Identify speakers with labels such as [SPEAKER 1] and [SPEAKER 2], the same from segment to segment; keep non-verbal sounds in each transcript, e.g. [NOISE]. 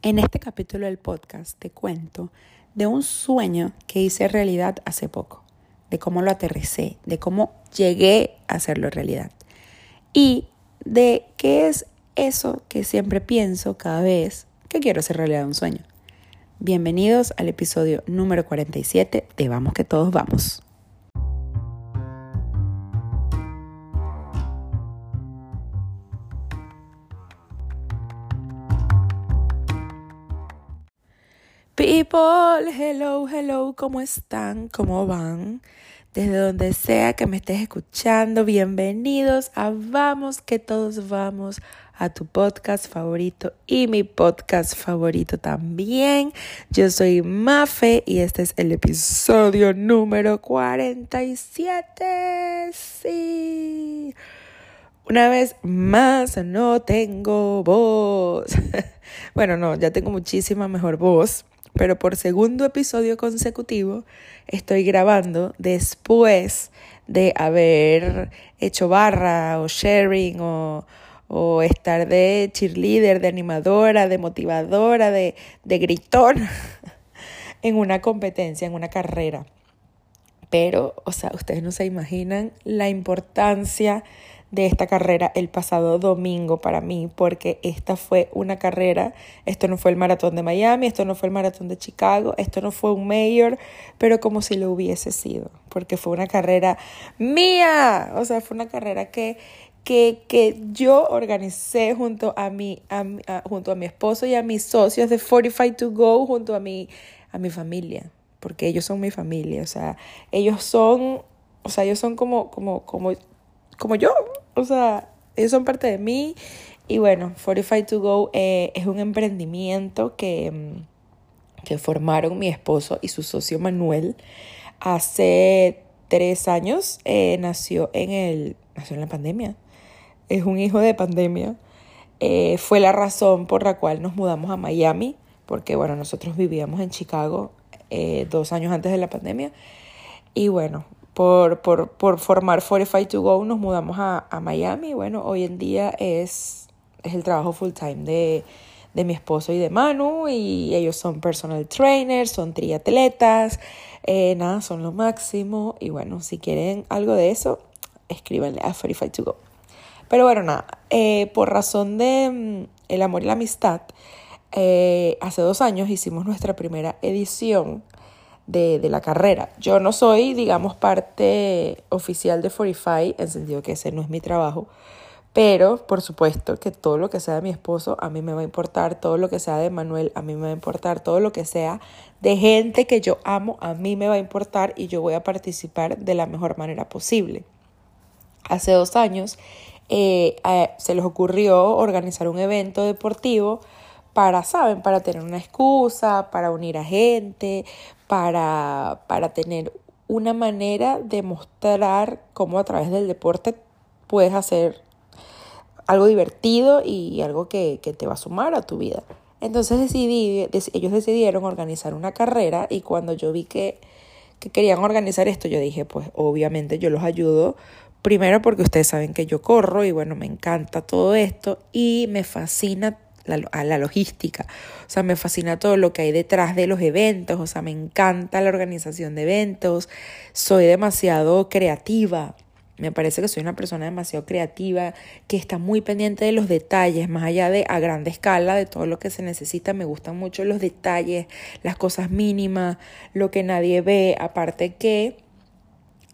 [SPEAKER 1] En este capítulo del podcast te cuento de un sueño que hice realidad hace poco, de cómo lo aterricé, de cómo llegué a hacerlo realidad y de qué es eso que siempre pienso cada vez que quiero hacer realidad un sueño. Bienvenidos al episodio número 47 de Vamos que todos vamos. People, hello, hello, ¿cómo están? ¿Cómo van? Desde donde sea que me estés escuchando, bienvenidos a Vamos que todos vamos a tu podcast favorito y mi podcast favorito también. Yo soy Mafe y este es el episodio número 47. Sí. Una vez más, no tengo voz. [LAUGHS] bueno, no, ya tengo muchísima mejor voz pero por segundo episodio consecutivo estoy grabando después de haber hecho barra o sharing o, o estar de cheerleader, de animadora, de motivadora, de, de gritón [LAUGHS] en una competencia, en una carrera. Pero, o sea, ustedes no se imaginan la importancia de esta carrera el pasado domingo para mí, porque esta fue una carrera, esto no fue el maratón de Miami, esto no fue el maratón de Chicago, esto no fue un mayor, pero como si lo hubiese sido, porque fue una carrera mía, o sea, fue una carrera que, que, que yo organicé junto a, mi, junto a mi esposo y a mis socios de 45 to Go, junto a mi, a mi familia, porque ellos son mi familia, o sea, ellos son, o sea, ellos son como, como, como como yo, o sea, ellos son parte de mí. Y bueno, 45 to Go eh, es un emprendimiento que, mm, que formaron mi esposo y su socio Manuel hace tres años. Eh, nació en el. nació en la pandemia. Es un hijo de pandemia. Eh, fue la razón por la cual nos mudamos a Miami, porque bueno, nosotros vivíamos en Chicago dos años antes de la pandemia. Y bueno, por, por, por formar 45 to Go nos mudamos a, a Miami. Bueno, hoy en día es, es el trabajo full time de, de mi esposo y de Manu y ellos son personal trainers, son triatletas, eh, nada, son lo máximo y bueno, si quieren algo de eso, escríbanle a 45 to Go. Pero bueno, nada, eh, por razón de mm, el amor y la amistad, eh, hace dos años hicimos nuestra primera edición de, de, la carrera. Yo no soy, digamos, parte oficial de Fortify, en sentido que ese no es mi trabajo, pero por supuesto que todo lo que sea de mi esposo a mí me va a importar, todo lo que sea de Manuel a mí me va a importar, todo lo que sea de gente que yo amo a mí me va a importar y yo voy a participar de la mejor manera posible. Hace dos años eh, se les ocurrió organizar un evento deportivo para, ¿saben? Para tener una excusa, para unir a gente, para, para tener una manera de mostrar cómo a través del deporte puedes hacer algo divertido y algo que, que te va a sumar a tu vida. Entonces decidí, ellos decidieron organizar una carrera y cuando yo vi que, que querían organizar esto, yo dije, pues obviamente yo los ayudo. Primero porque ustedes saben que yo corro y bueno, me encanta todo esto y me fascina a la logística. O sea, me fascina todo lo que hay detrás de los eventos, o sea, me encanta la organización de eventos, soy demasiado creativa. Me parece que soy una persona demasiado creativa, que está muy pendiente de los detalles, más allá de a grande escala, de todo lo que se necesita. Me gustan mucho los detalles, las cosas mínimas, lo que nadie ve. Aparte que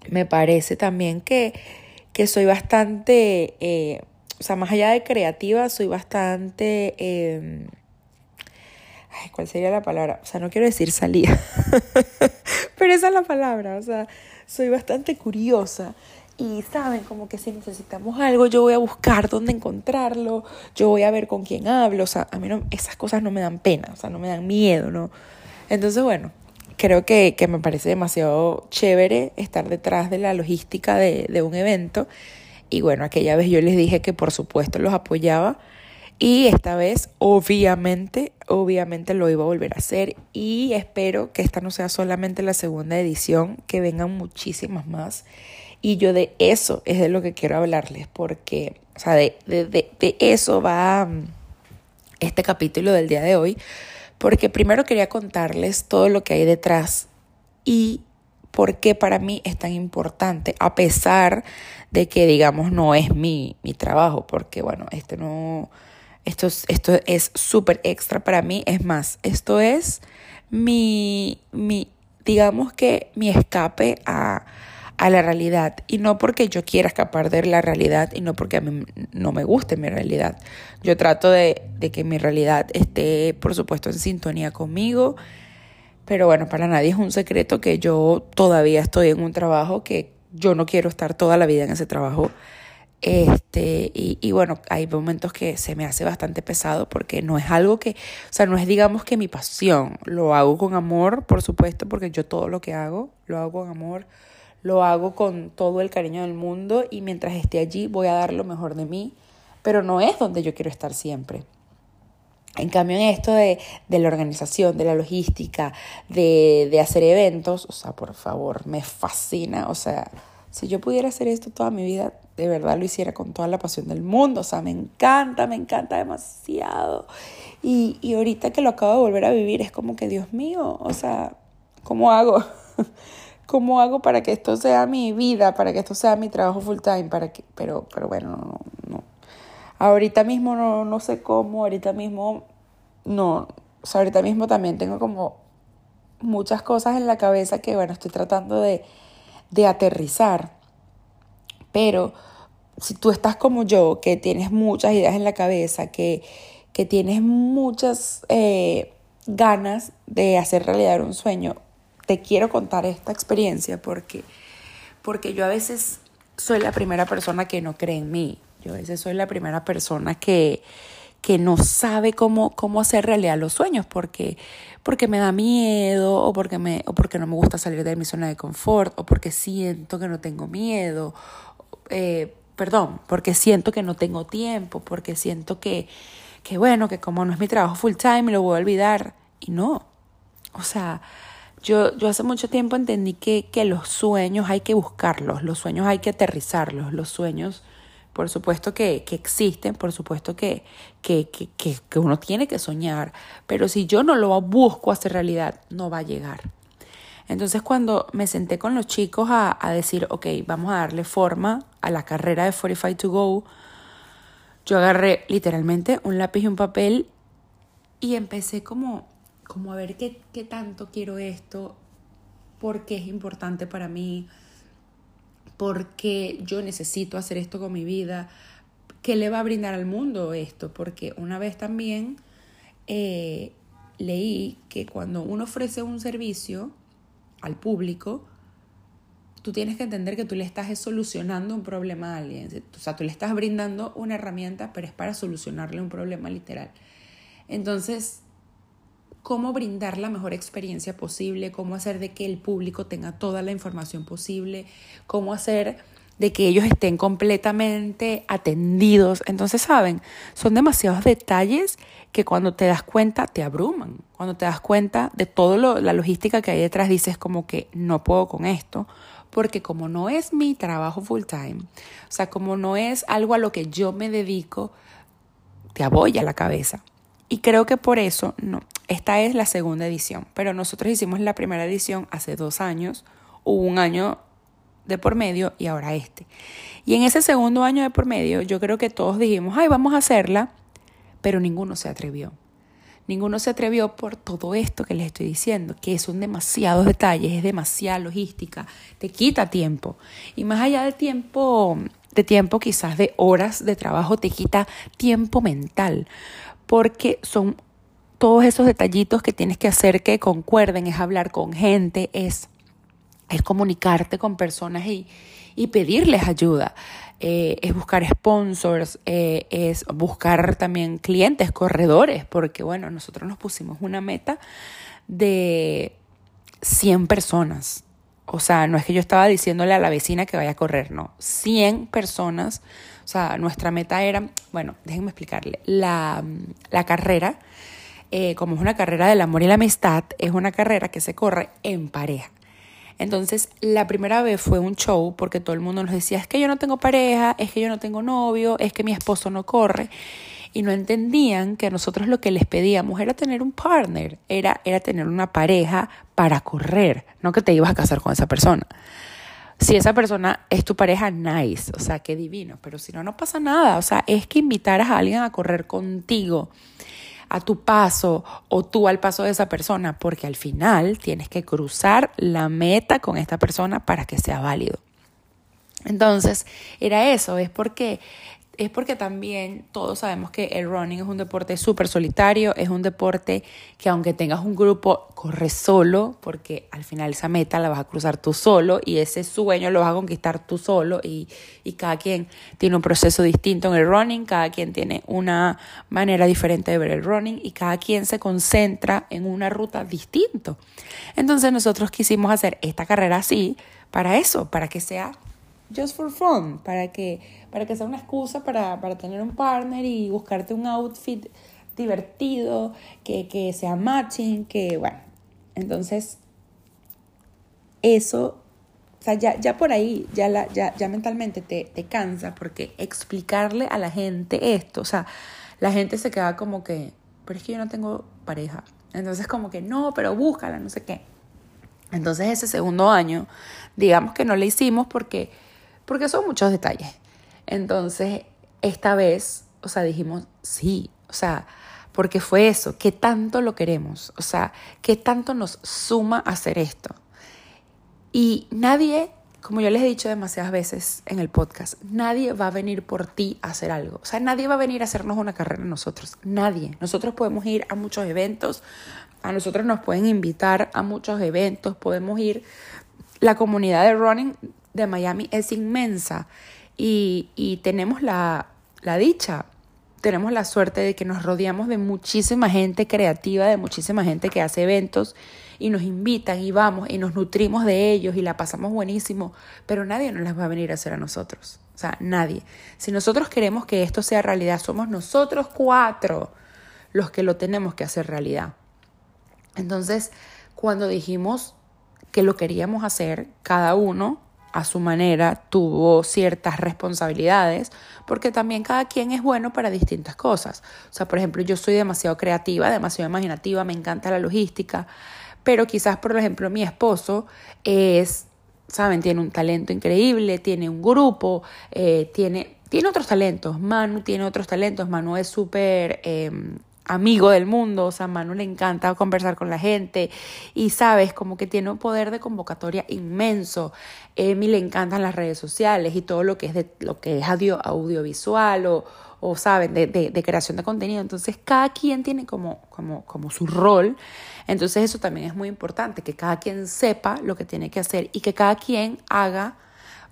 [SPEAKER 1] me parece también que, que soy bastante eh, o sea, más allá de creativa, soy bastante... Em, ay, ¿cuál sería la palabra? O sea, no quiero decir salida, [LAUGHS] pero esa es la palabra, o sea, soy bastante curiosa. Y saben, como que si necesitamos algo, yo voy a buscar dónde encontrarlo, yo voy a ver con quién hablo, o sea, a mí no, esas cosas no me dan pena, o sea, no me dan miedo, ¿no? Entonces, bueno, creo que, que me parece demasiado chévere estar detrás de la logística de, de un evento y bueno, aquella vez yo les dije que por supuesto los apoyaba. Y esta vez, obviamente, obviamente lo iba a volver a hacer. Y espero que esta no sea solamente la segunda edición, que vengan muchísimas más. Y yo de eso es de lo que quiero hablarles, porque, o sea, de, de, de, eso va, este capítulo del día de hoy, porque primero quería contarles todo lo que hay detrás y por qué para mí es tan importante, a pesar de que, digamos, no es mi, mi trabajo, porque, bueno, este no, esto, esto es súper extra para mí, es más, esto es mi, mi digamos que mi escape a, a la realidad. Y no porque yo quiera escapar de la realidad y no porque a mí no me guste mi realidad. Yo trato de, de que mi realidad esté, por supuesto, en sintonía conmigo. Pero bueno, para nadie es un secreto que yo todavía estoy en un trabajo que yo no quiero estar toda la vida en ese trabajo. Este, y, y, bueno, hay momentos que se me hace bastante pesado porque no es algo que, o sea, no es digamos que mi pasión, lo hago con amor, por supuesto, porque yo todo lo que hago, lo hago con amor, lo hago con todo el cariño del mundo y mientras esté allí voy a dar lo mejor de mí, pero no es donde yo quiero estar siempre. En cambio, en esto de, de la organización, de la logística, de, de hacer eventos, o sea, por favor, me fascina, o sea, si yo pudiera hacer esto toda mi vida, de verdad lo hiciera con toda la pasión del mundo. O sea, me encanta, me encanta demasiado. Y, y ahorita que lo acabo de volver a vivir, es como que, Dios mío, o sea, ¿cómo hago? [LAUGHS] ¿Cómo hago para que esto sea mi vida, para que esto sea mi trabajo full time? Para que, pero, pero bueno, no, no. Ahorita mismo no, no sé cómo, ahorita mismo no. O sea, ahorita mismo también tengo como muchas cosas en la cabeza que, bueno, estoy tratando de de aterrizar. Pero si tú estás como yo, que tienes muchas ideas en la cabeza, que, que tienes muchas eh, ganas de hacer realidad un sueño, te quiero contar esta experiencia porque, porque yo a veces soy la primera persona que no cree en mí. Yo a veces soy la primera persona que, que no sabe cómo, cómo hacer realidad los sueños, porque, porque me da miedo, o porque, me, o porque no me gusta salir de mi zona de confort, o porque siento que no tengo miedo, eh, perdón, porque siento que no tengo tiempo, porque siento que, que, bueno, que como no es mi trabajo full time, lo voy a olvidar. Y no. O sea, yo, yo hace mucho tiempo entendí que, que los sueños hay que buscarlos, los sueños hay que aterrizarlos, los sueños por supuesto que, que existen, por supuesto que, que, que, uno tiene que soñar, pero si yo no lo busco hacer realidad, no va a llegar. Entonces cuando me senté con los chicos a, a, decir, ok, vamos a darle forma a la carrera de 45 to Go, yo agarré literalmente un lápiz y un papel y empecé como, como a ver qué, qué tanto quiero esto, por qué es importante para mí, porque yo necesito hacer esto con mi vida, ¿qué le va a brindar al mundo esto? Porque una vez también eh, leí que cuando uno ofrece un servicio al público, tú tienes que entender que tú le estás solucionando un problema a alguien. O sea, tú le estás brindando una herramienta, pero es para solucionarle un problema literal. Entonces, cómo brindar la mejor experiencia posible, cómo hacer de que el público tenga toda la información posible, cómo hacer de que ellos estén completamente atendidos. Entonces, ¿saben? Son demasiados detalles que cuando te das cuenta te abruman. Cuando te das cuenta de toda la logística que hay detrás, dices como que no puedo con esto, porque como no es mi trabajo full time, o sea, como no es algo a lo que yo me dedico, te abolla la cabeza. Y creo que por eso, no, esta es la segunda edición, pero nosotros hicimos la primera edición hace dos años, hubo un año de por medio y ahora este. Y en ese segundo año de por medio yo creo que todos dijimos, ay, vamos a hacerla, pero ninguno se atrevió. Ninguno se atrevió por todo esto que les estoy diciendo, que son demasiados detalles, es demasiada logística, te quita tiempo. Y más allá de tiempo, de tiempo quizás de horas de trabajo, te quita tiempo mental, porque son todos esos detallitos que tienes que hacer que concuerden, es hablar con gente, es, comunicarte con personas y, y pedirles ayuda. Eh, es buscar sponsors, eh, es buscar también clientes, corredores, porque bueno, nosotros nos pusimos una meta de 100 personas. O sea, no es que yo estaba diciéndole a la vecina que vaya a correr, no. 100 personas. O sea, nuestra meta era, bueno, déjenme explicarle, la, la carrera eh, como es una carrera del amor y la amistad, es una carrera que se corre en pareja. Entonces, la primera vez fue un show porque todo el mundo nos decía, es que yo no tengo pareja, es que yo no tengo novio, es que mi esposo no corre. y no entendían que nosotros lo que les pedíamos era tener un partner, era, era tener una pareja para correr, no que te ibas a casar con esa persona. Si esa persona es tu pareja, nice, o sea, qué divino, pero si no, no pasa nada, o sea, es que invitaras a alguien a correr contigo a tu paso o tú al paso de esa persona, porque al final tienes que cruzar la meta con esta persona para que sea válido. Entonces, era eso, es porque es porque también todos sabemos que el running es un deporte súper solitario, es un deporte que aunque tengas un grupo, corre solo, porque al final esa meta la vas a cruzar tú solo y ese sueño lo vas a conquistar tú solo y, y cada quien tiene un proceso distinto en el running, cada quien tiene una manera diferente de ver el running y cada quien se concentra en una ruta distinto. Entonces nosotros quisimos hacer esta carrera así para eso, para que sea just for fun, para que, para que sea una excusa para, para tener un partner y buscarte un outfit divertido, que, que sea matching, que bueno. Entonces, eso, o sea, ya, ya por ahí, ya, la, ya, ya mentalmente te, te cansa, porque explicarle a la gente esto, o sea, la gente se queda como que, pero es que yo no tengo pareja. Entonces, como que no, pero búscala, no sé qué. Entonces, ese segundo año, digamos que no le hicimos porque porque son muchos detalles. Entonces, esta vez, o sea, dijimos, sí, o sea, porque fue eso, ¿qué tanto lo queremos? O sea, ¿qué tanto nos suma hacer esto? Y nadie, como yo les he dicho demasiadas veces en el podcast, nadie va a venir por ti a hacer algo. O sea, nadie va a venir a hacernos una carrera nosotros. Nadie. Nosotros podemos ir a muchos eventos, a nosotros nos pueden invitar a muchos eventos, podemos ir. La comunidad de running de Miami es inmensa y, tenemos la, la dicha, tenemos la suerte de que nos rodeamos de muchísima gente creativa, de muchísima gente que hace eventos y nos invitan y vamos y nos nutrimos de ellos y la pasamos buenísimo, pero nadie nos las va a venir a hacer a nosotros. O sea, nadie. Si nosotros queremos que esto sea realidad, somos nosotros cuatro los que lo tenemos que hacer realidad. Entonces, cuando dijimos que lo queríamos hacer, cada uno a su manera, tuvo ciertas responsabilidades, porque también cada quien es bueno para distintas cosas. O sea, por ejemplo, yo soy demasiado creativa, demasiado imaginativa, me encanta la logística, pero quizás, por ejemplo, mi esposo es, ¿saben? Tiene un talento increíble, tiene un grupo, eh, tiene, tiene otros talentos. Manu tiene otros talentos, Manu es súper... Em, amigo del mundo, o sea, a Manu le encanta conversar con la gente y sabes, como que tiene un poder de convocatoria inmenso. Emi le encantan las redes sociales y todo lo que es de lo que es audio, audiovisual o, o saben, de, de, creación de contenido. Entonces, cada quien tiene como, como, como su rol. Entonces, eso también es muy importante, que cada quien sepa lo que tiene que hacer y que cada quien haga,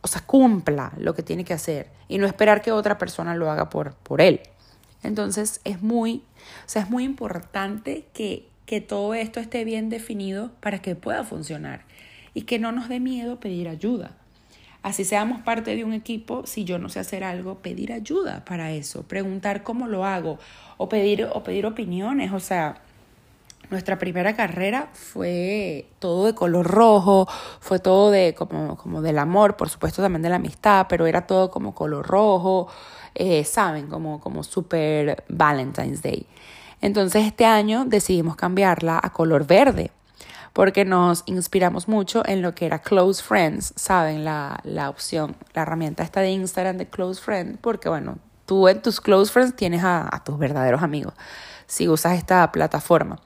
[SPEAKER 1] o sea, cumpla lo que tiene que hacer y no esperar que otra persona lo haga por, por él. Entonces es muy, o sea, es muy importante que, que todo esto esté bien definido para que pueda funcionar y que no nos dé miedo pedir ayuda. Así seamos parte de un equipo, si yo no sé hacer algo, pedir ayuda para eso, preguntar cómo lo hago o pedir, o pedir opiniones. O sea, nuestra primera carrera fue todo de color rojo, fue todo de como, como del amor, por supuesto también de la amistad, pero era todo como color rojo, eh, saben, como, como super Valentine's Day. Entonces este año decidimos cambiarla a color verde porque nos inspiramos mucho en lo que era Close Friends, saben, la, la opción, la herramienta esta de Instagram de Close Friends, porque bueno, tú en tus Close Friends tienes a tus verdaderos amigos si usas esta plataforma.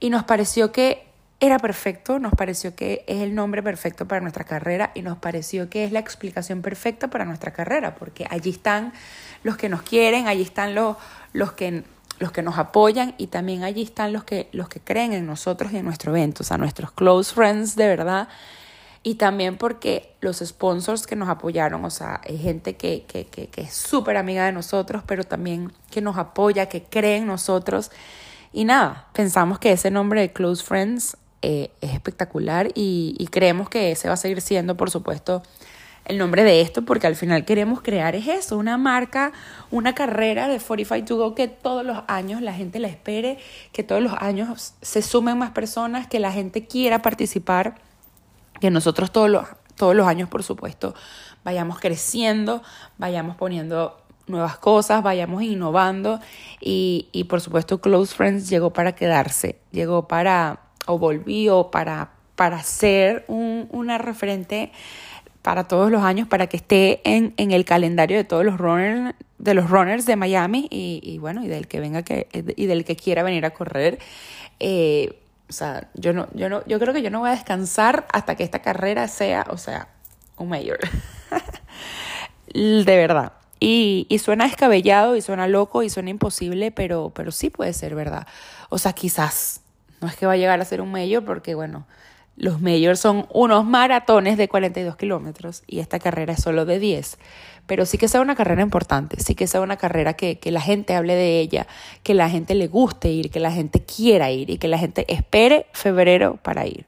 [SPEAKER 1] Y nos pareció que era perfecto, nos pareció que es el nombre perfecto para nuestra carrera y nos pareció que es la explicación perfecta para nuestra carrera, porque allí están los que nos quieren, allí están los, los, que, los que nos apoyan y también allí están los que, los que creen en nosotros y en nuestro evento, o sea, nuestros close friends de verdad. Y también porque los sponsors que nos apoyaron, o sea, hay gente que, que, que, que es súper amiga de nosotros, pero también que nos apoya, que cree en nosotros. Y nada, pensamos que ese nombre de Close Friends eh, es espectacular y, creemos que ese va a seguir siendo, por supuesto, el nombre de esto, porque al final queremos crear es eso, una marca, una carrera de 45 to Go que todos los años la gente la espere, que todos los años se sumen más personas, que la gente quiera participar, que nosotros todos los, todos los años, por supuesto, vayamos creciendo, vayamos poniendo nuevas cosas, vayamos innovando y, y por supuesto Close Friends llegó para quedarse, llegó para, o volvió para, para ser un, una referente para todos los años, para que esté en, en el calendario de todos los runners, de los runners de Miami y, y bueno, y del que venga que, y del que quiera venir a correr. Eh, o sea, yo no, yo no, yo creo que yo no voy a descansar hasta que esta carrera sea, o sea, un mayor. [LAUGHS] de verdad. Y, y, suena descabellado y suena loco y suena imposible, pero, pero sí puede ser verdad. O sea, quizás no es que va a llegar a ser un mayor porque, bueno, los mayors son unos maratones de 42 kilómetros y esta carrera es solo de 10. Pero sí que sea una carrera importante, sí que sea una carrera que, que la gente hable de ella, que la gente le guste ir, que la gente quiera ir y que la gente espere febrero para ir.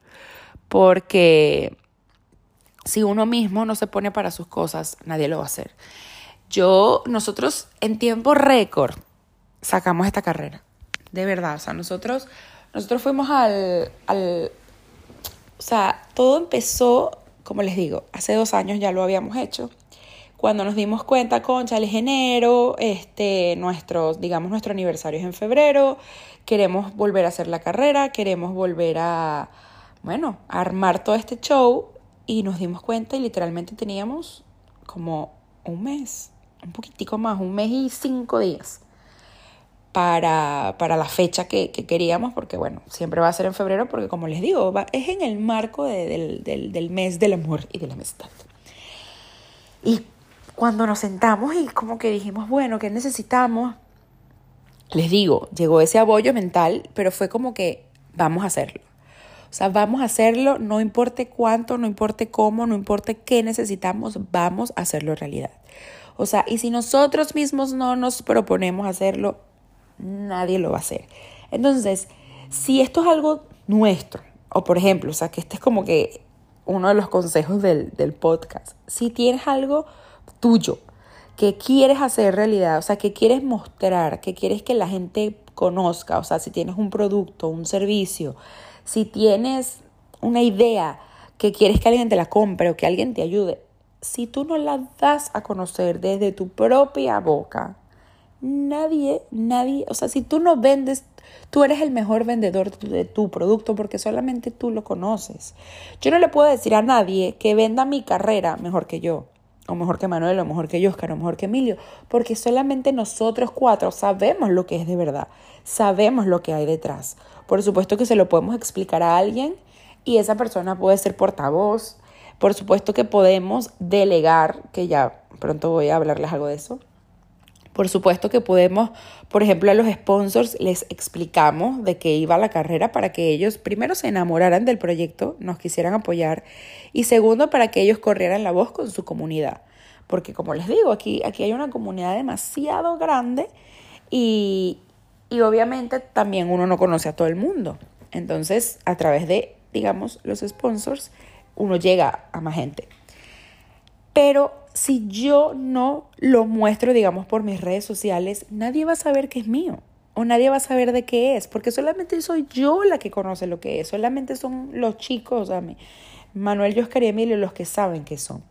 [SPEAKER 1] Porque si uno mismo no se pone para sus cosas, nadie lo va a hacer. Yo, nosotros en tiempo récord sacamos esta carrera. De verdad, o sea, nosotros, nosotros fuimos al, al, o sea, todo empezó, como les digo, hace dos años ya lo habíamos hecho. Cuando nos dimos cuenta, concha, el enero, este, nuestros, digamos, nuestro aniversario es en febrero, queremos volver a hacer la carrera, queremos volver a, bueno, armar todo este show y nos dimos cuenta y literalmente teníamos como un mes, un poquitico más, un mes y cinco días para, para la fecha que, que, queríamos, porque bueno, siempre va a ser en febrero, porque como les digo, va, es en el marco de, del, del, del mes del amor y de la amistad. Y cuando nos sentamos y como que dijimos, bueno, ¿qué necesitamos? Les digo, llegó ese abollo mental, pero fue como que vamos a hacerlo. O sea, vamos a hacerlo, no importe cuánto, no importe cómo, no importe qué necesitamos, vamos a hacerlo realidad. O sea, y si nosotros mismos no nos proponemos hacerlo, nadie lo va a hacer. Entonces, si esto es algo nuestro, o por ejemplo, o sea, que este es como que uno de los consejos del, del podcast, si tienes algo tuyo que quieres hacer realidad, o sea, que quieres mostrar, que quieres que la gente conozca, o sea, si tienes un producto, un servicio, si tienes una idea que quieres que alguien te la compre o que alguien te ayude, si tú no la das a conocer desde tu propia boca, nadie, nadie, o sea, si tú no vendes, tú eres el mejor vendedor de tu producto porque solamente tú lo conoces. Yo no le puedo decir a nadie que venda mi carrera mejor que yo, o mejor que Manuel, o mejor que Oscar, o mejor que Emilio, porque solamente nosotros cuatro sabemos lo que es de verdad, sabemos lo que hay detrás. Por supuesto que se lo podemos explicar a alguien y esa persona puede ser portavoz. Por supuesto que podemos delegar, que ya pronto voy a hablarles algo de eso por supuesto que podemos, por ejemplo, a los sponsors les explicamos de qué iba la carrera para que ellos primero se enamoraran del proyecto, nos quisieran apoyar y segundo para que ellos corrieran la voz con su comunidad. Porque como les digo, aquí, aquí hay una comunidad demasiado grande y, y obviamente también uno no conoce a todo el mundo. Entonces, a través de, digamos, los sponsors, uno llega a más gente. Pero si yo no lo muestro, digamos, por mis redes sociales, nadie va a saber que es mío o nadie va a saber de qué es, porque solamente soy yo la que conoce lo que es, solamente son los chicos, a mí, Manuel, Oscar y Emilio los que saben qué son.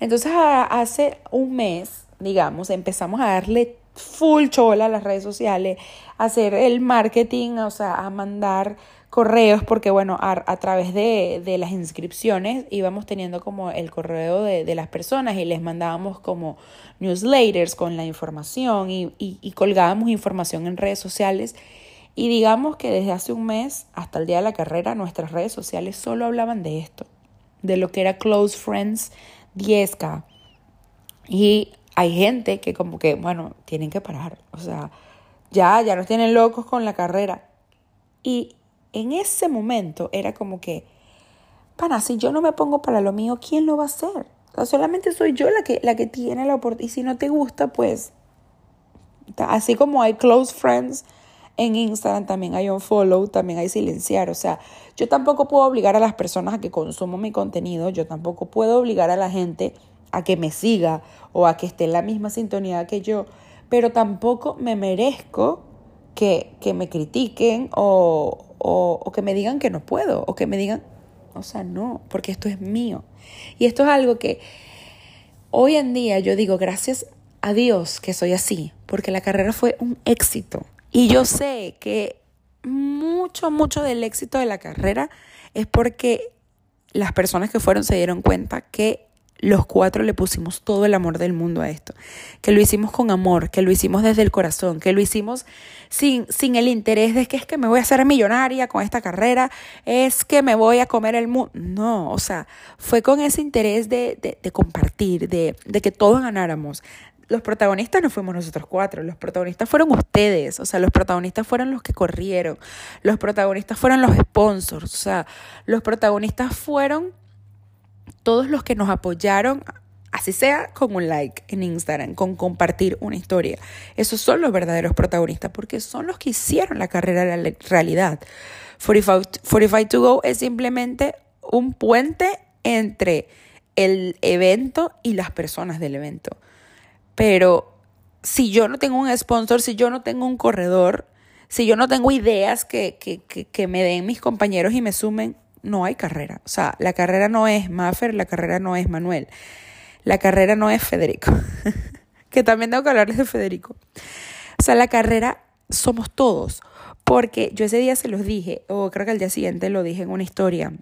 [SPEAKER 1] Entonces, hace un mes, digamos, empezamos a darle full chola a las redes sociales, a hacer el marketing, o sea, a mandar correos, porque bueno, a, través de, de, las inscripciones íbamos teniendo como el correo de, de, las personas y les mandábamos como newsletters con la información y, y, y colgábamos información en redes sociales. Y digamos que desde hace un mes hasta el día de la carrera, nuestras redes sociales solo hablaban de esto, de lo que era Close Friends 10K. Y hay gente que como que, bueno, tienen que parar, o sea, ya, ya nos tienen locos con la carrera. Y en ese momento era como que, pana, si yo no me pongo para lo mío, ¿quién lo va a hacer? solamente soy yo la que, la que tiene la oportunidad. Y si no te gusta, pues, así como hay close friends en Instagram, también hay un follow, también hay silenciar. O sea, yo tampoco puedo obligar a las personas a que consuman mi contenido, yo tampoco puedo obligar a la gente a que me siga o a que esté en la misma sintonía que yo, pero tampoco me merezco que, que me critiquen o, o, o que me digan que no puedo, o que me digan, o sea, no, porque esto es mío. Y esto es algo que hoy en día yo digo, gracias adiós que soy así, porque la carrera fue un éxito. Y yo sé que mucho, mucho del éxito de la carrera es porque las personas que fueron se dieron cuenta que los cuatro le pusimos todo el amor del mundo a esto, que lo hicimos con amor, que lo hicimos desde el corazón, que lo hicimos sin, sin el interés de que es que me voy a hacer millonaria con esta carrera, es que me voy a comer el mundo. No, o sea, fue con ese interés de, de, de compartir, de, de que todos ganáramos, los protagonistas no fuimos nosotros cuatro, los protagonistas fueron ustedes, o sea, los protagonistas fueron los que corrieron, los protagonistas fueron los sponsors, o sea, los protagonistas fueron todos los que nos apoyaron, así sea con un like en Instagram, con compartir una historia. Esos son los verdaderos protagonistas porque son los que hicieron la carrera la realidad. 45, 45 to go es simplemente un puente entre el evento y las personas del evento. Pero si yo no tengo un sponsor, si yo no tengo un corredor, si yo no tengo ideas que, que, que, me den mis compañeros y me sumen, no hay carrera. O sea, la carrera no es Maffer, la carrera no es Manuel, la carrera no es Federico, [LAUGHS] que también tengo que hablarles de Federico. O sea, la carrera somos todos, porque yo ese día se los dije, o creo que al día siguiente lo dije en una historia.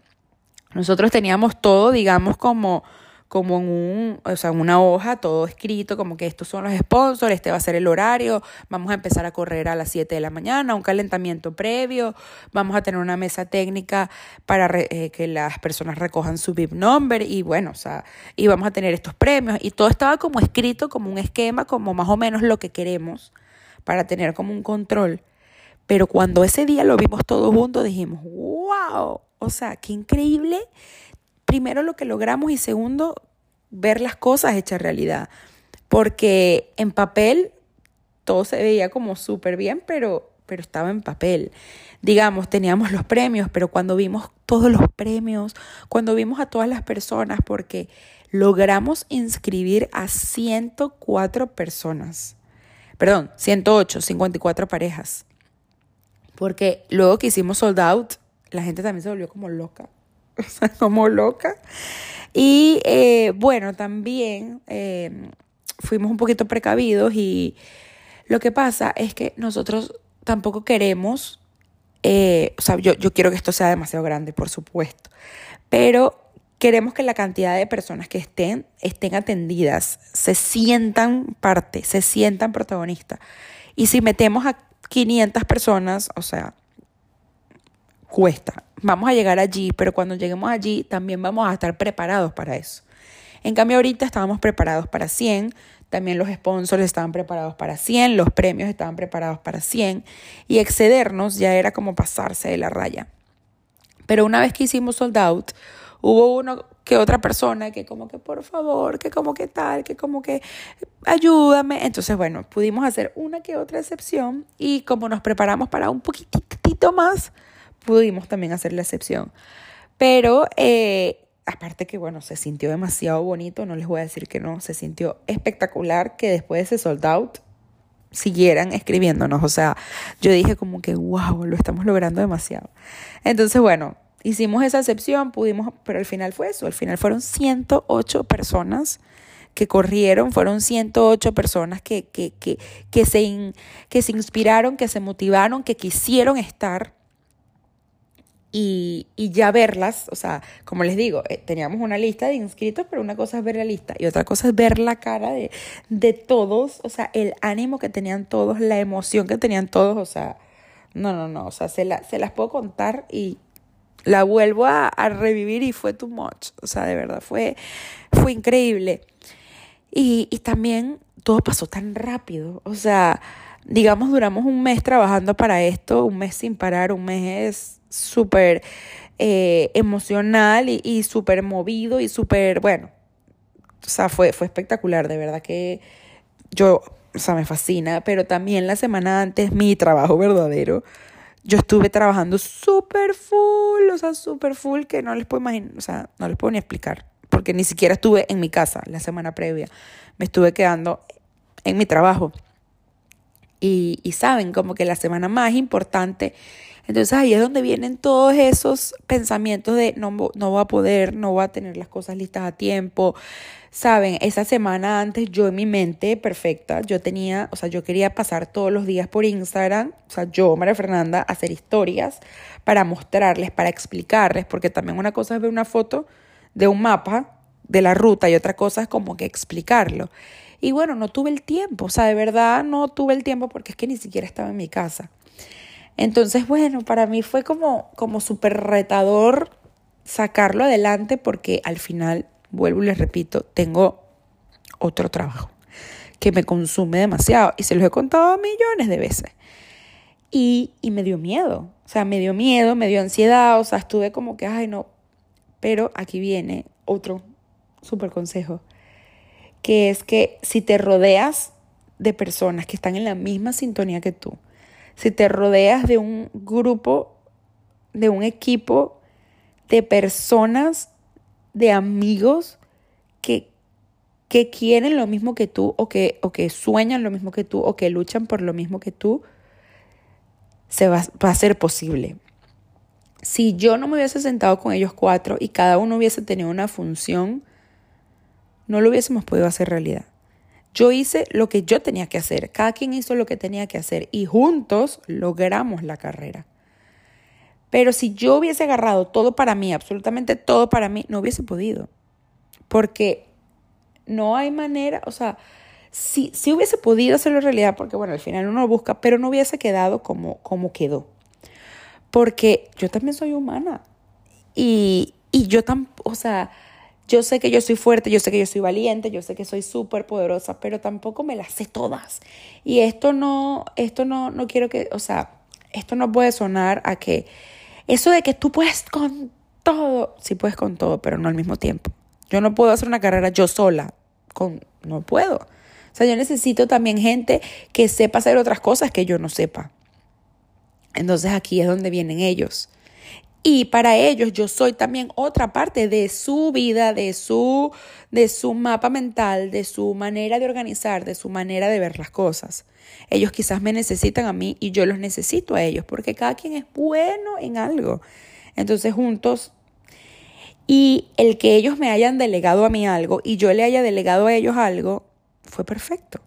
[SPEAKER 1] Nosotros teníamos todo, digamos, como como en un, o sea, una hoja, todo escrito, como que estos son los sponsors, este va a ser el horario, vamos a empezar a correr a las 7 de la mañana, un calentamiento previo, vamos a tener una mesa técnica para eh, que las personas recojan su VIP number y bueno, o sea, y vamos a tener estos premios y todo estaba como escrito, como un esquema, como más o menos lo que queremos para tener como un control. Pero cuando ese día lo vimos todos juntos, dijimos, wow, o sea, qué increíble primero lo que logramos y segundo, ver las cosas hechas realidad. Porque en papel todo se veía como súper bien, pero, pero estaba en papel. Digamos, teníamos los premios, pero cuando vimos todos los premios, cuando vimos a todas las personas, porque logramos inscribir a 104 personas. Perdón, 108, 54 parejas. Porque luego que hicimos sold out, la gente también se volvió como loca. [LAUGHS] o sea, como loca. Y eh, bueno, también eh, fuimos un poquito precavidos y lo que pasa es que nosotros tampoco queremos, eh, o sea, yo, yo quiero que esto sea demasiado grande, por supuesto, pero queremos que la cantidad de personas que estén, estén atendidas, se sientan parte, se sientan protagonistas. Y si metemos a 500 personas, o sea, cuesta. Vamos a llegar allí, pero cuando lleguemos allí también vamos a estar preparados para eso. En cambio, ahorita estábamos preparados para 100, también los sponsors estaban preparados para 100, los premios estaban preparados para 100 y excedernos ya era como pasarse de la raya. Pero una vez que hicimos sold out, hubo uno que otra persona que como que por favor, que como que tal, que como que ayúdame. Entonces, bueno, pudimos hacer una que otra excepción y como nos preparamos para un poquitito más, pudimos también hacer la excepción. Pero eh, aparte que, bueno, se sintió demasiado bonito, no les voy a decir que no, se sintió espectacular que después de ese sold out siguieran escribiéndonos. O sea, yo dije como que, wow, lo estamos logrando demasiado. Entonces, bueno, hicimos esa excepción, pudimos, pero al final fue eso, al final fueron 108 personas que corrieron, fueron 108 personas que, que, que, que, se, que se inspiraron, que se motivaron, que quisieron estar y, ya verlas, o sea, como les digo, eh, teníamos una lista de inscritos, pero una cosa es ver la lista y otra cosa es ver la cara de, de todos, o sea, el ánimo que tenían todos, la emoción que tenían todos, o sea, no, no, no, o sea, se, la, se las puedo contar y la vuelvo a, a, revivir y fue too much, o sea, de verdad, fue, fue increíble. Y, y también todo pasó tan rápido, o sea, digamos, duramos un mes trabajando para esto, un mes sin parar, un mes súper eh, emocional y, y súper movido y súper, bueno, o sea, fue, fue espectacular, de verdad que yo, o sea, me fascina, pero también la semana antes mi trabajo [LAUGHS] verdadero, yo estuve trabajando súper full, o sea, súper full, que no les puedo imaginar, o sea, no les puedo ni explicar, porque ni siquiera estuve en mi casa la semana previa, me estuve quedando en mi trabajo. Y, y saben, como que la semana más importante Entonces ahí es donde vienen todos esos pensamientos de no, no voy a poder, no voy a tener las cosas listas a tiempo. Saben, esa semana antes yo en mi mente perfecta, yo tenía, o sea, yo quería pasar todos los días por Instagram, o sea, yo, María Fernanda, hacer historias para mostrarles, para explicarles, porque también una cosa es ver una foto de un mapa de la ruta y otra cosa es como que explicarlo. Y bueno, no tuve el tiempo, o sea, de verdad no tuve el tiempo porque es que ni siquiera estaba en mi casa. Entonces, bueno, para mí fue como, como súper retador sacarlo adelante porque al final, vuelvo y les repito, tengo otro trabajo que me consume demasiado y se los he contado millones de veces. Y, y me dio miedo, o sea, me dio miedo, me dio ansiedad, o sea, estuve como que, ay, no. Pero aquí viene otro súper consejo, que es que si te rodeas de personas que están en la misma sintonía que tú, si te rodeas de un grupo, de un equipo de personas, de amigos que, que quieren lo mismo que tú o que, o que sueñan lo mismo que tú o que luchan por lo mismo que tú, se va, va a ser posible. Si yo no me hubiese sentado con ellos cuatro y cada uno hubiese tenido una función, no lo hubiésemos podido hacer realidad. Yo hice lo que yo tenía que hacer, cada quien hizo lo que tenía que hacer y juntos logramos la carrera. Pero si yo hubiese agarrado todo para mí, absolutamente todo para mí, no hubiese podido. Porque no hay manera, o sea, si, si hubiese podido hacerlo realidad, porque bueno, al final uno lo busca, pero no hubiese quedado como, como quedó. Porque yo también soy humana. Y, y yo tampoco, o sea, yo sé que yo soy fuerte, yo sé que yo soy valiente, yo sé que soy súper poderosa, pero tampoco me las sé todas. Y esto no, esto no, no quiero que, o sea, esto no puede sonar a que eso de que tú puedes con todo, sí puedes con todo, pero no al mismo tiempo. Yo no puedo hacer una carrera yo sola, con, no puedo. O sea, yo necesito también gente que sepa hacer otras cosas que yo no sepa. Entonces aquí es donde vienen ellos. Y para ellos yo soy también otra parte de su vida, de su, de su mapa mental, de su manera de organizar, de su manera de ver las cosas. Ellos quizás me necesitan a mí y yo los necesito a ellos porque cada quien es bueno en algo. Entonces juntos y el que ellos me hayan delegado a mí algo y yo le haya delegado a ellos algo fue perfecto.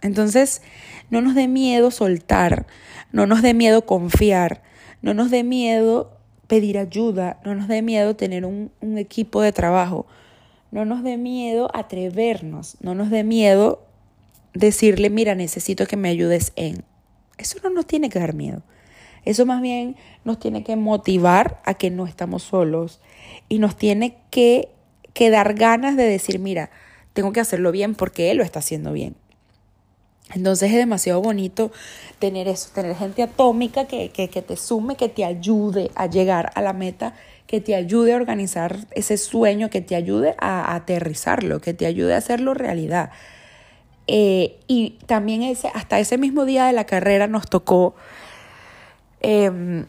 [SPEAKER 1] Entonces, no nos dé miedo soltar, no nos dé miedo confiar, no nos dé miedo pedir ayuda, no nos dé miedo tener un, equipo de trabajo, no nos dé miedo atrevernos, no nos dé miedo decirle, mira, necesito que me ayudes en. Eso no nos tiene que dar miedo. Eso más bien nos tiene que motivar a que no estamos solos y nos tiene que, que dar ganas de decir, mira, tengo que hacerlo bien porque él lo está haciendo bien. Entonces es demasiado bonito tener eso, tener gente atómica que, que, que, te sume, que te ayude a llegar a la meta, que te ayude a organizar ese sueño, que te ayude a, aterrizarlo, que te ayude a hacerlo realidad. Eh, y también ese, hasta ese mismo día de la carrera nos tocó em,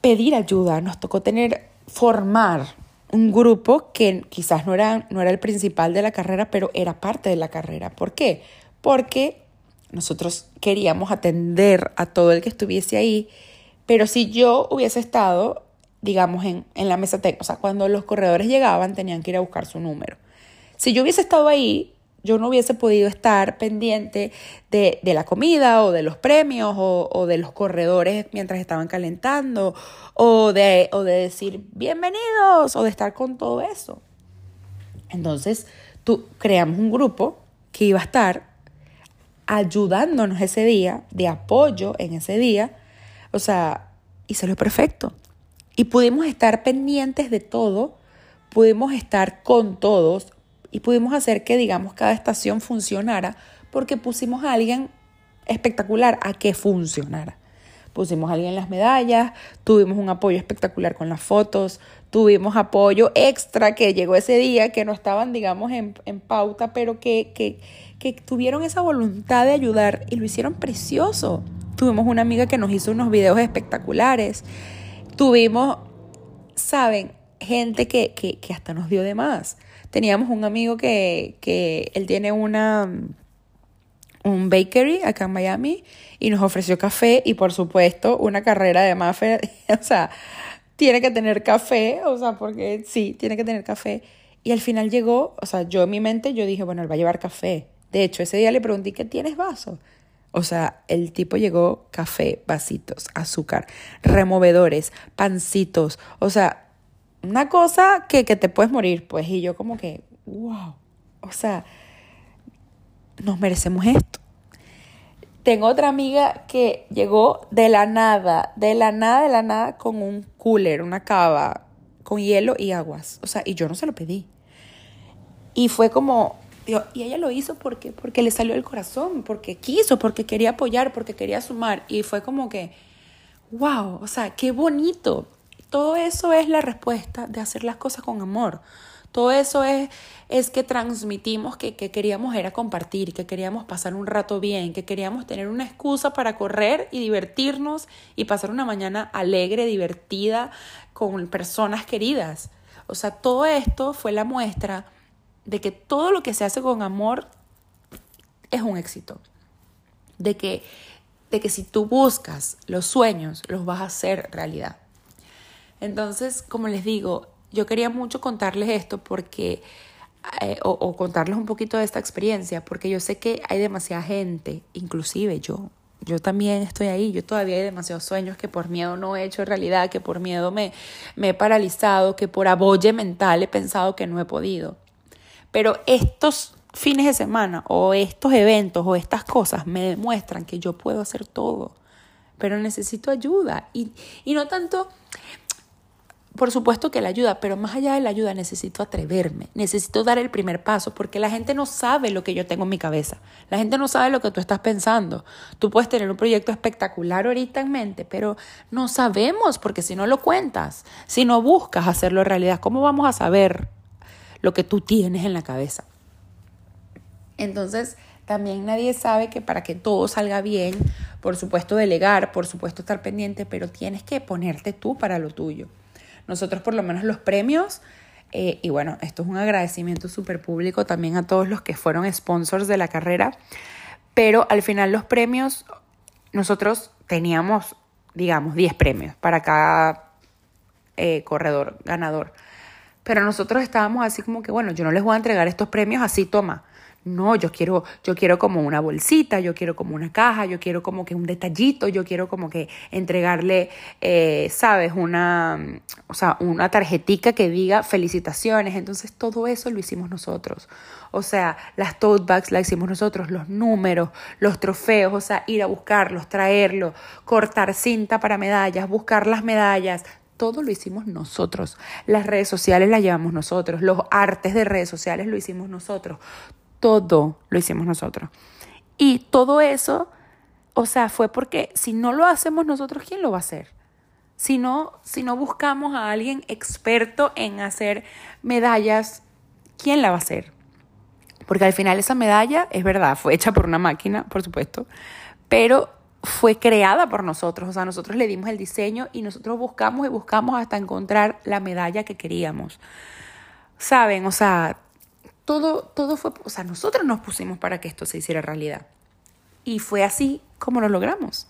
[SPEAKER 1] pedir ayuda, nos tocó tener, formar un grupo que quizás no era, no era el principal de la carrera, pero era parte de la carrera. ¿Por qué? Porque nosotros queríamos atender a todo el que estuviese ahí, pero si yo hubiese estado, digamos, en, en la mesa técnica, o sea, cuando los corredores llegaban tenían que ir a buscar su número. Si yo hubiese estado ahí, yo no hubiese podido estar pendiente de, de la comida o de los premios o, o, de los corredores mientras estaban calentando o de, o de decir bienvenidos o de estar con todo eso. Entonces, tú creamos un grupo que iba a estar ayudándonos ese día, de apoyo en ese día, o sea, se lo perfecto. Y pudimos estar pendientes de todo, pudimos estar con todos y pudimos hacer que, digamos, cada estación funcionara porque pusimos a alguien espectacular a que funcionara. Pusimos a alguien en las medallas, tuvimos un apoyo espectacular con las fotos, tuvimos apoyo extra que llegó ese día, que no estaban, digamos, en, en pauta, pero que, que, que tuvieron esa voluntad de ayudar y lo hicieron precioso. Tuvimos una amiga que nos hizo unos videos espectaculares. Tuvimos, saben, gente que, que, que hasta nos dio de más. Teníamos un amigo que, que él tiene una, un bakery acá en Miami y nos ofreció café y por supuesto una carrera de muffin, [LAUGHS] o sea, tiene que tener café, o sea, porque sí, tiene que tener café. Y al final llegó, o sea, yo en mi mente yo dije, bueno, él va a llevar café. De hecho, ese día le pregunté, ¿qué tienes vaso? O sea, el tipo llegó café, vasitos, azúcar, removedores, pancitos, o sea, una cosa que, que te puedes morir, pues, y yo como que, wow, o sea, nos merecemos esto. Tengo otra amiga que llegó de la nada, de la nada, de la nada, con un cooler, una cava, con hielo y aguas. O sea, y yo no se lo pedí. Y fue como, y ella lo hizo porque, porque le salió el corazón, porque quiso, porque quería apoyar, porque quería sumar. Y fue como que, wow, o sea, qué bonito. Todo eso es la respuesta de hacer las cosas con amor. Todo eso es, es que transmitimos que, que queríamos era compartir, que queríamos pasar un rato bien, que queríamos tener una excusa para correr y divertirnos y pasar una mañana alegre, divertida, con personas queridas. O sea, todo esto fue la muestra de que todo lo que se hace con amor es un éxito. De que, de que si tú buscas los sueños, los vas a hacer realidad. Entonces, como les digo, yo quería mucho contarles esto porque, eh, o, contarles un poquito de esta experiencia, porque yo sé que hay demasiada gente, inclusive yo, yo también estoy ahí, yo todavía hay demasiados sueños que por miedo no he hecho realidad, que por miedo me, me he paralizado, que por aboye mental he pensado que no he podido. Pero estos fines de semana o estos eventos o estas cosas me demuestran que yo puedo hacer todo, pero necesito ayuda. Y, y no tanto, por supuesto que la ayuda, pero más allá de la ayuda necesito atreverme, necesito dar el primer paso, porque la gente no sabe lo que yo tengo en mi cabeza, la gente no sabe lo que tú estás pensando. Tú puedes tener un proyecto espectacular ahorita en mente, pero no sabemos, porque si no lo cuentas, si no buscas hacerlo realidad, ¿cómo vamos a saber lo que tú tienes en la cabeza. Entonces, también nadie sabe que para que todo salga bien, por supuesto delegar, por supuesto estar pendiente, pero tienes que ponerte tú para lo tuyo. Nosotros por lo menos los premios, eh, y bueno, esto es un agradecimiento súper público también a todos los que fueron sponsors de la carrera, pero al final los premios, nosotros teníamos, digamos, 10 premios para cada eh, corredor ganador. Pero nosotros estábamos así como que, bueno, yo no les voy a entregar estos premios así, toma. No, yo quiero, yo quiero como una bolsita, yo quiero como una caja, yo quiero como que un detallito, yo quiero como que entregarle, eh, sabes, una, o sea, una tarjetica que diga felicitaciones. Entonces todo eso lo hicimos nosotros. O sea, las tote bags las hicimos nosotros, los números, los trofeos, o sea, ir a buscarlos, traerlos, cortar cinta para medallas, buscar las medallas, todo lo hicimos nosotros. Las redes sociales las llevamos nosotros. Los artes de redes sociales lo hicimos nosotros. Todo lo hicimos nosotros. Y todo eso, o sea, fue porque si no lo hacemos nosotros, ¿quién lo va a hacer? Si no, si no buscamos a alguien experto en hacer medallas, ¿quién la va a hacer? Porque al final esa medalla, es verdad, fue hecha por una máquina, por supuesto, pero fue creada por nosotros, o sea, nosotros le dimos el diseño y nosotros buscamos y buscamos hasta encontrar la medalla que queríamos. Saben, o sea, todo, todo fue, o sea, nosotros nos pusimos para que esto se hiciera realidad. Y fue así como lo logramos.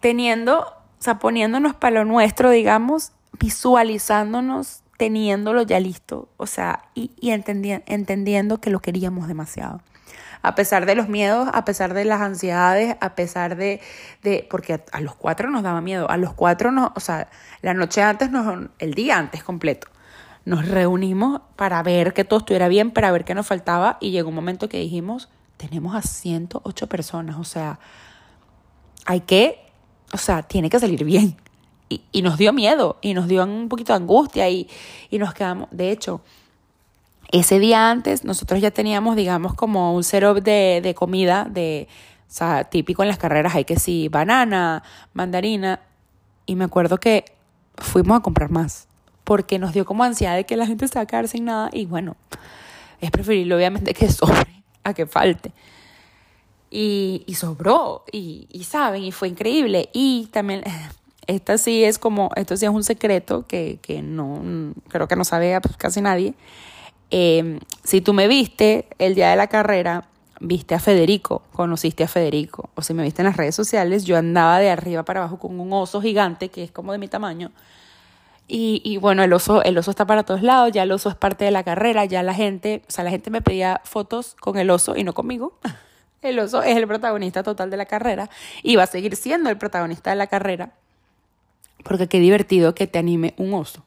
[SPEAKER 1] Teniendo, o sea, poniéndonos para lo nuestro, digamos, visualizándonos, teniéndolo ya listo, o sea, y, y entendiendo que lo queríamos demasiado a pesar de los miedos, a pesar de las ansiedades, a pesar de, de porque a, los cuatro nos daba miedo, a los cuatro nos, o sea, la noche antes, nos, el día antes completo, nos reunimos para ver que todo estuviera bien, para ver qué nos faltaba y llegó un momento que dijimos, tenemos a 108 personas, o sea, hay que, o sea, tiene que salir bien. Y, y nos dio miedo y nos dio un poquito de angustia y, y nos quedamos, de hecho, ese día antes nosotros ya teníamos, digamos, como un setup de, de comida, de, o sea, típico en las carreras hay que sí, banana, mandarina. Y me acuerdo que fuimos a comprar más, porque nos dio como ansiedad de que la gente se va a quedar sin nada. Y bueno, es preferible obviamente que [LAUGHS] sobre a que falte. Y, y sobró, y, y saben, y fue increíble. Y también, esta sí es como, esto sí es un secreto que, que no, creo que no sabe casi nadie. Em, si tú me viste el día de la carrera, viste a Federico, conociste a Federico, o si me viste en las redes sociales, yo andaba de arriba para abajo con un oso gigante que es como de mi tamaño. Y, y, bueno, el oso, el oso está para todos lados, ya el oso es parte de la carrera, ya la gente, o sea, la gente me pedía fotos con el oso y no conmigo. [LAUGHS] El oso es el protagonista total de la carrera y va a seguir siendo el protagonista de la carrera. Porque qué divertido que te anime un oso.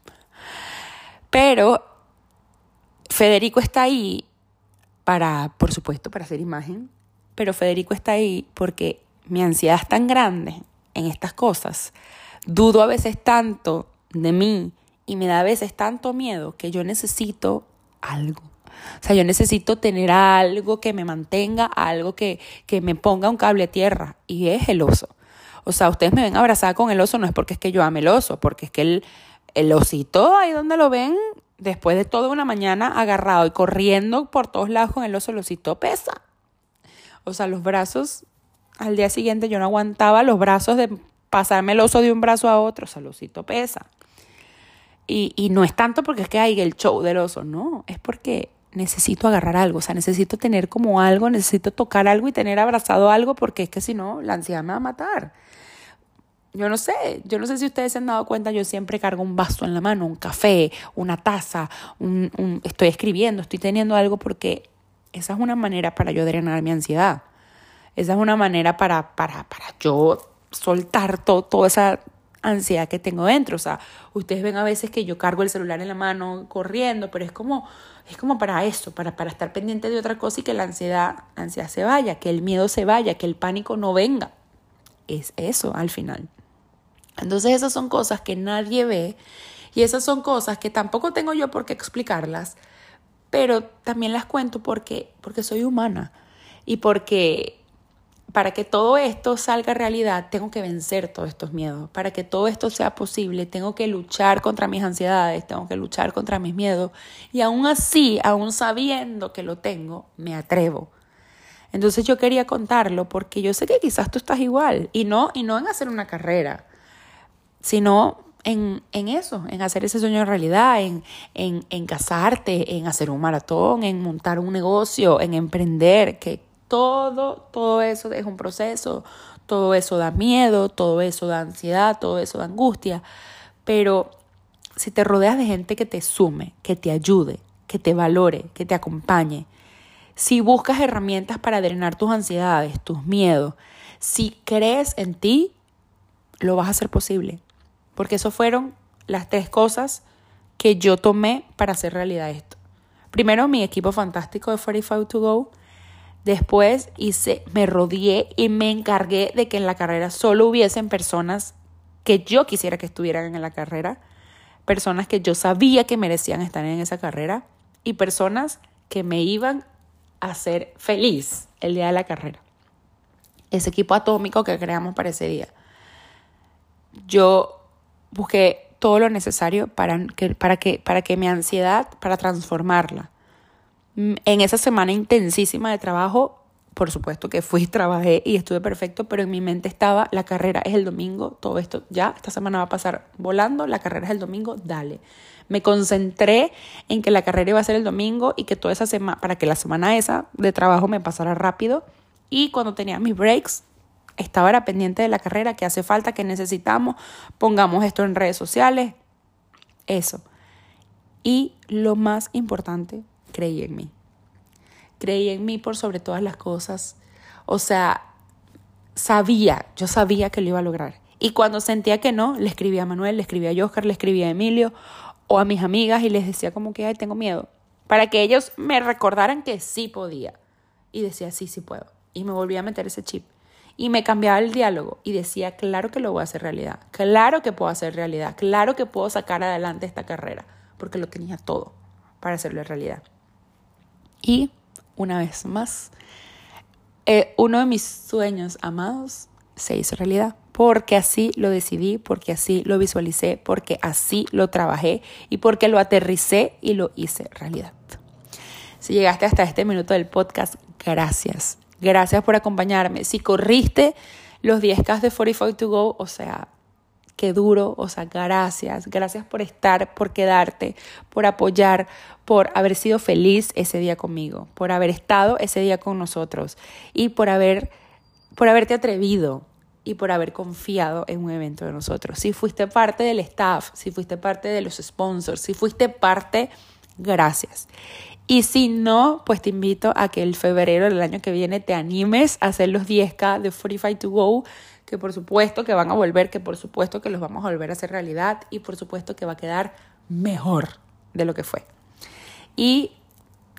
[SPEAKER 1] Pero Federico está ahí para, por supuesto, para hacer imagen, pero Federico está ahí porque mi ansiedad es tan grande en estas cosas, dudo a veces tanto de mí y me da a veces tanto miedo que yo necesito algo. O sea, yo necesito tener algo que me mantenga, algo que, que me ponga un cable a tierra y es el oso. O sea, ustedes me ven abrazada con el oso, no es porque es que yo ame el oso, porque es que el, el osito, ahí donde lo ven, después de toda una mañana agarrado y corriendo por todos lados con el oso, el osito pesa. O sea, los brazos, al día siguiente yo no aguantaba los brazos de pasarme el oso de un brazo a otro, o pesa. Y, y no es tanto porque es que hay el show del oso, no, es porque necesito agarrar algo, o sea, necesito tener como algo, necesito tocar algo y tener abrazado algo porque es que si no, la ansiedad me va a matar yo no sé, yo no sé si ustedes se han dado cuenta, yo siempre cargo un vaso en la mano, un café, una taza, un, estoy escribiendo, estoy teniendo algo porque esa es una manera para yo drenar mi ansiedad. Esa es una manera para, para, para yo soltar toda esa ansiedad que tengo dentro. O sea, ustedes ven a veces que yo cargo el celular en la mano corriendo, pero es como, es como para eso, para, para estar pendiente de otra cosa y que la ansiedad, la ansiedad se vaya, que el miedo se vaya, que el pánico no venga. Es eso al final. Entonces esas son cosas que nadie ve y esas son cosas que tampoco tengo yo por qué explicarlas, pero también las cuento porque, porque soy humana y porque para que todo esto salga realidad tengo que vencer todos estos miedos. Para que todo esto sea posible tengo que luchar contra mis ansiedades, tengo que luchar contra mis miedos y aún así, aún sabiendo que lo tengo, me atrevo. Entonces yo quería contarlo porque yo sé que quizás tú estás igual y no y no en hacer una carrera sino en, en, eso, en hacer ese sueño realidad, en, en, en casarte, en hacer un maratón, en montar un negocio, en emprender, que todo, todo eso es un proceso, todo eso da miedo, todo eso da ansiedad, todo eso da angustia, pero si te rodeas de gente que te sume, que te ayude, que te valore, que te acompañe, si buscas herramientas para drenar tus ansiedades, tus miedos, si crees en ti, lo vas a hacer posible porque eso fueron las tres cosas que yo tomé para hacer realidad esto. Primero, mi equipo fantástico de 45 to Go. Después hice, me rodeé y me encargué de que en la carrera solo hubiesen personas que yo quisiera que estuvieran en la carrera, personas que yo sabía que merecían estar en esa carrera y personas que me iban a hacer feliz el día de la carrera. Ese equipo atómico que creamos para ese día. Yo busqué todo lo necesario para que, para que, para que mi ansiedad, para transformarla. Mm, en esa semana intensísima de trabajo, por supuesto que fui, [LAUGHS] trabajé y estuve perfecto, pero en mi mente estaba, la carrera es el domingo, todo esto ya, esta semana va a pasar volando, la carrera es el domingo, dale. Me concentré en que la carrera iba a ser el domingo y que toda esa semana, para que la semana esa de trabajo me pasara rápido. Y cuando tenía mis breaks, estaba era pendiente de la carrera, que hace falta, que necesitamos, pongamos esto en redes sociales, eso. Y lo más importante, creí en mí. Creí en mí por sobre todas las cosas. O sea, sabía, yo sabía que lo iba a lograr. Y cuando sentía que no, le escribía a Manuel, le escribía a Oscar, le escribía a Emilio o a mis amigas y les decía como que, ay, tengo miedo. Para que ellos me recordaran que sí podía. Y decía, sí, sí puedo. Y me volvía a meter ese chip y me cambiaba el diálogo y decía, claro que lo voy a hacer realidad, claro que puedo hacer realidad, claro que puedo sacar adelante esta carrera, porque lo tenía todo para hacerlo realidad. Y una vez más, eh, uno de mis sueños amados se hizo realidad, porque así lo decidí, porque así lo visualicé, porque así lo trabajé y porque lo aterricé y lo hice realidad. Si llegaste hasta este minuto del podcast, gracias. Gracias por acompañarme. Si corriste los 10K de 45 to go, o sea, qué duro, o sea, gracias, gracias por estar, por quedarte, por apoyar, por haber sido feliz ese día conmigo, por haber estado ese día con nosotros y por haber por haberte atrevido y por haber confiado en un evento de nosotros. Si fuiste parte del staff, si fuiste parte de los sponsors, si fuiste parte, gracias. Y si no, pues te invito a que el febrero del año que viene te animes a hacer los 10K de 45 to Go que por supuesto que van a volver, que por supuesto que los vamos a volver a hacer realidad y por supuesto que va a quedar mejor de lo que fue. Y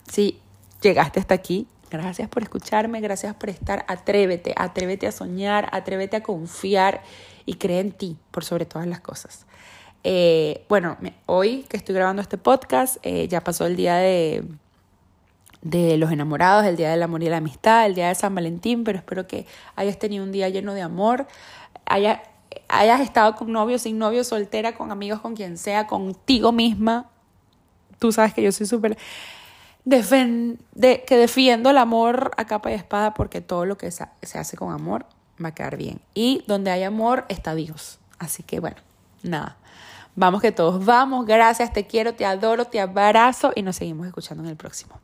[SPEAKER 1] si llegaste hasta aquí, gracias por escucharme, gracias por estar, atrévete, atrévete a soñar, atrévete a confiar y cree en ti por sobre todas las cosas. Eh, bueno, hoy que estoy grabando este podcast, eh, ya pasó el día de de los enamorados, el Día del Amor y la Amistad, el Día de San Valentín, pero espero que hayas tenido un día lleno de amor, haya, hayas estado con novio, sin novio, soltera, con amigos, con quien sea, contigo misma. Tú sabes que yo soy súper... De, que defiendo el amor a capa y espada porque todo lo que se, se hace con amor va a quedar bien. Y donde hay amor está Dios. Así que bueno, nada. Vamos que todos vamos. Gracias, te quiero, te adoro, te abrazo y nos seguimos escuchando en el próximo.